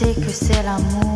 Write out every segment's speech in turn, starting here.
sais que c'est l'amour.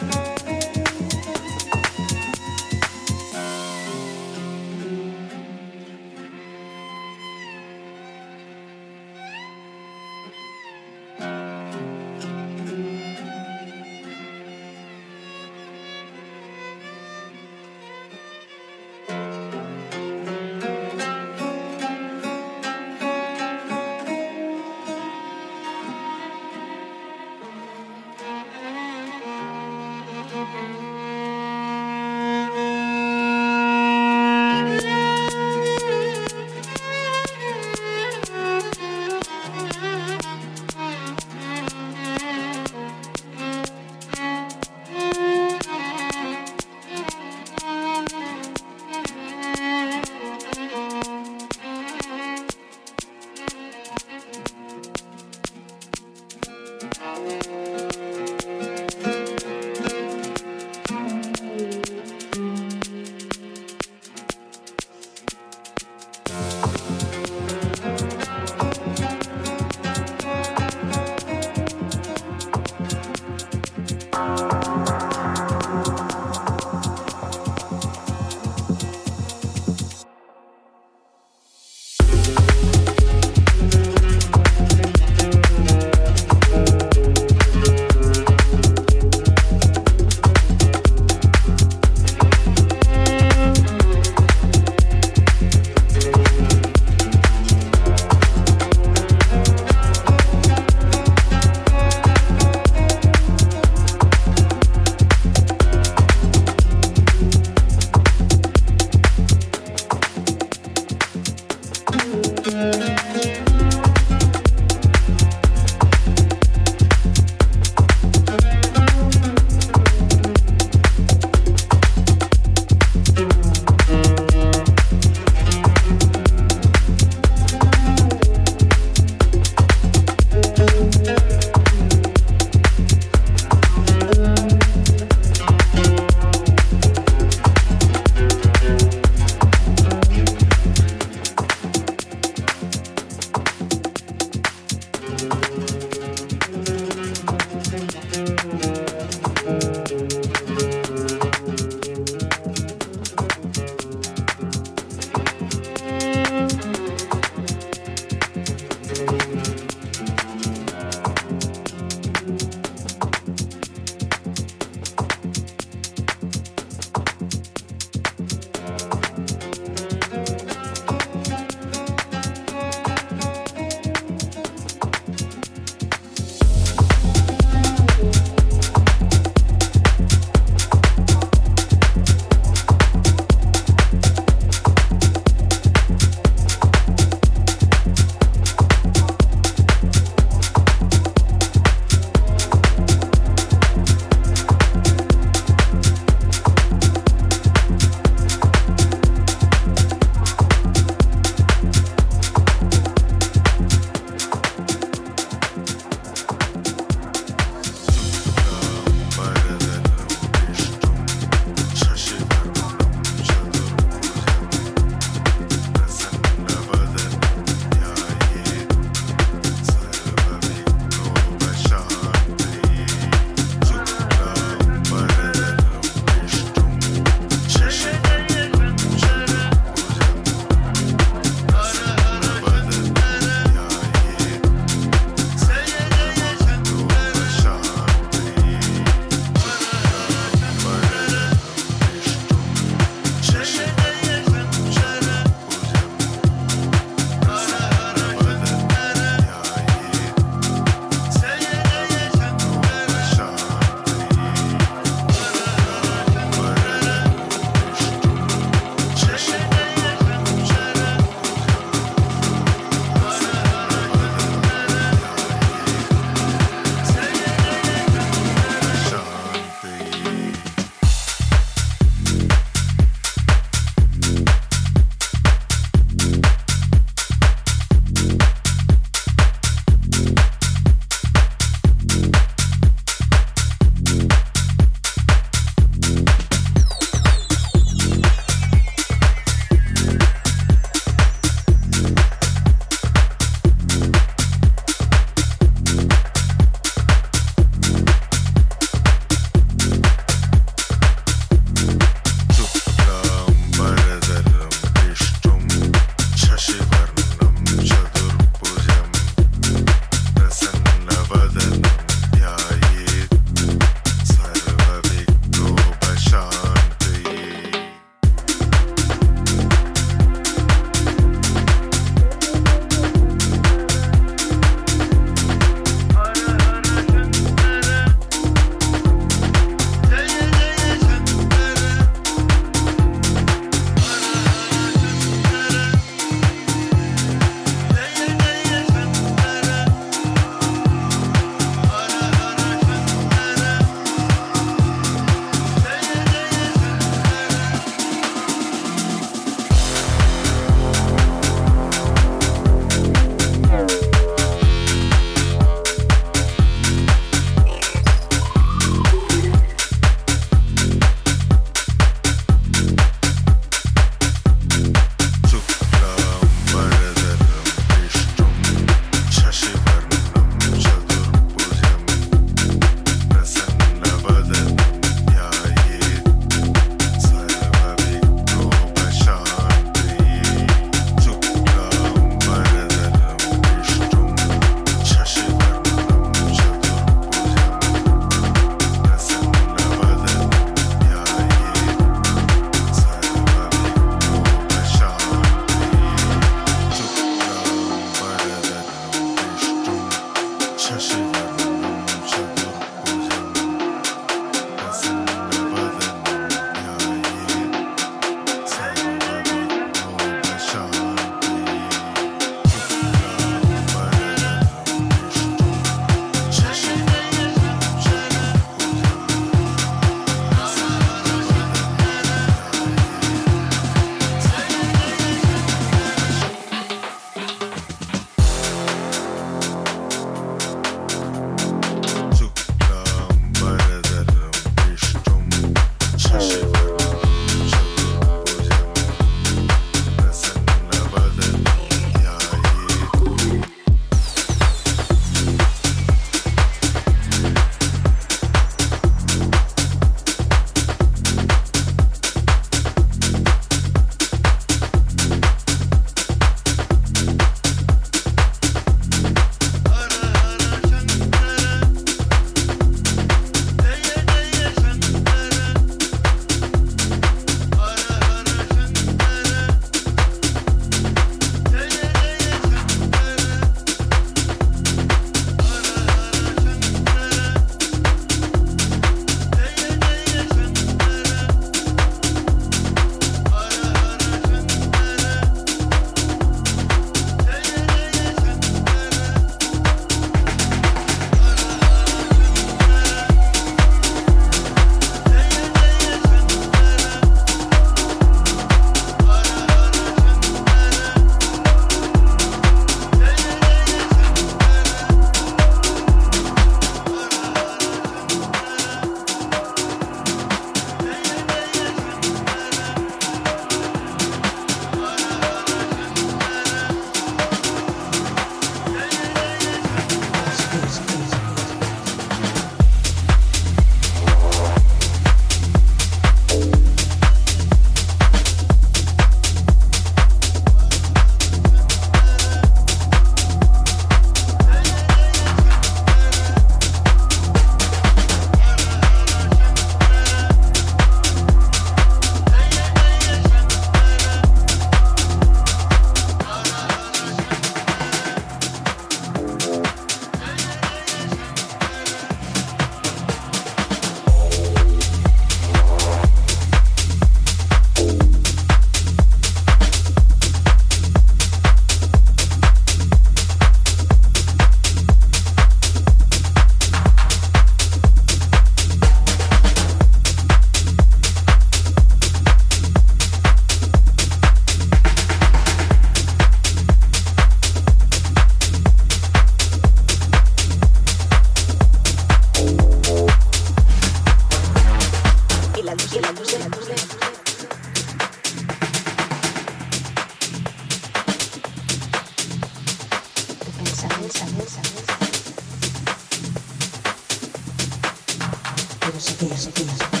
Thank you.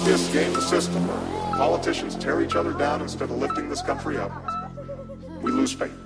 Lobbyists game the system. Politicians tear each other down instead of lifting this country up. We lose faith.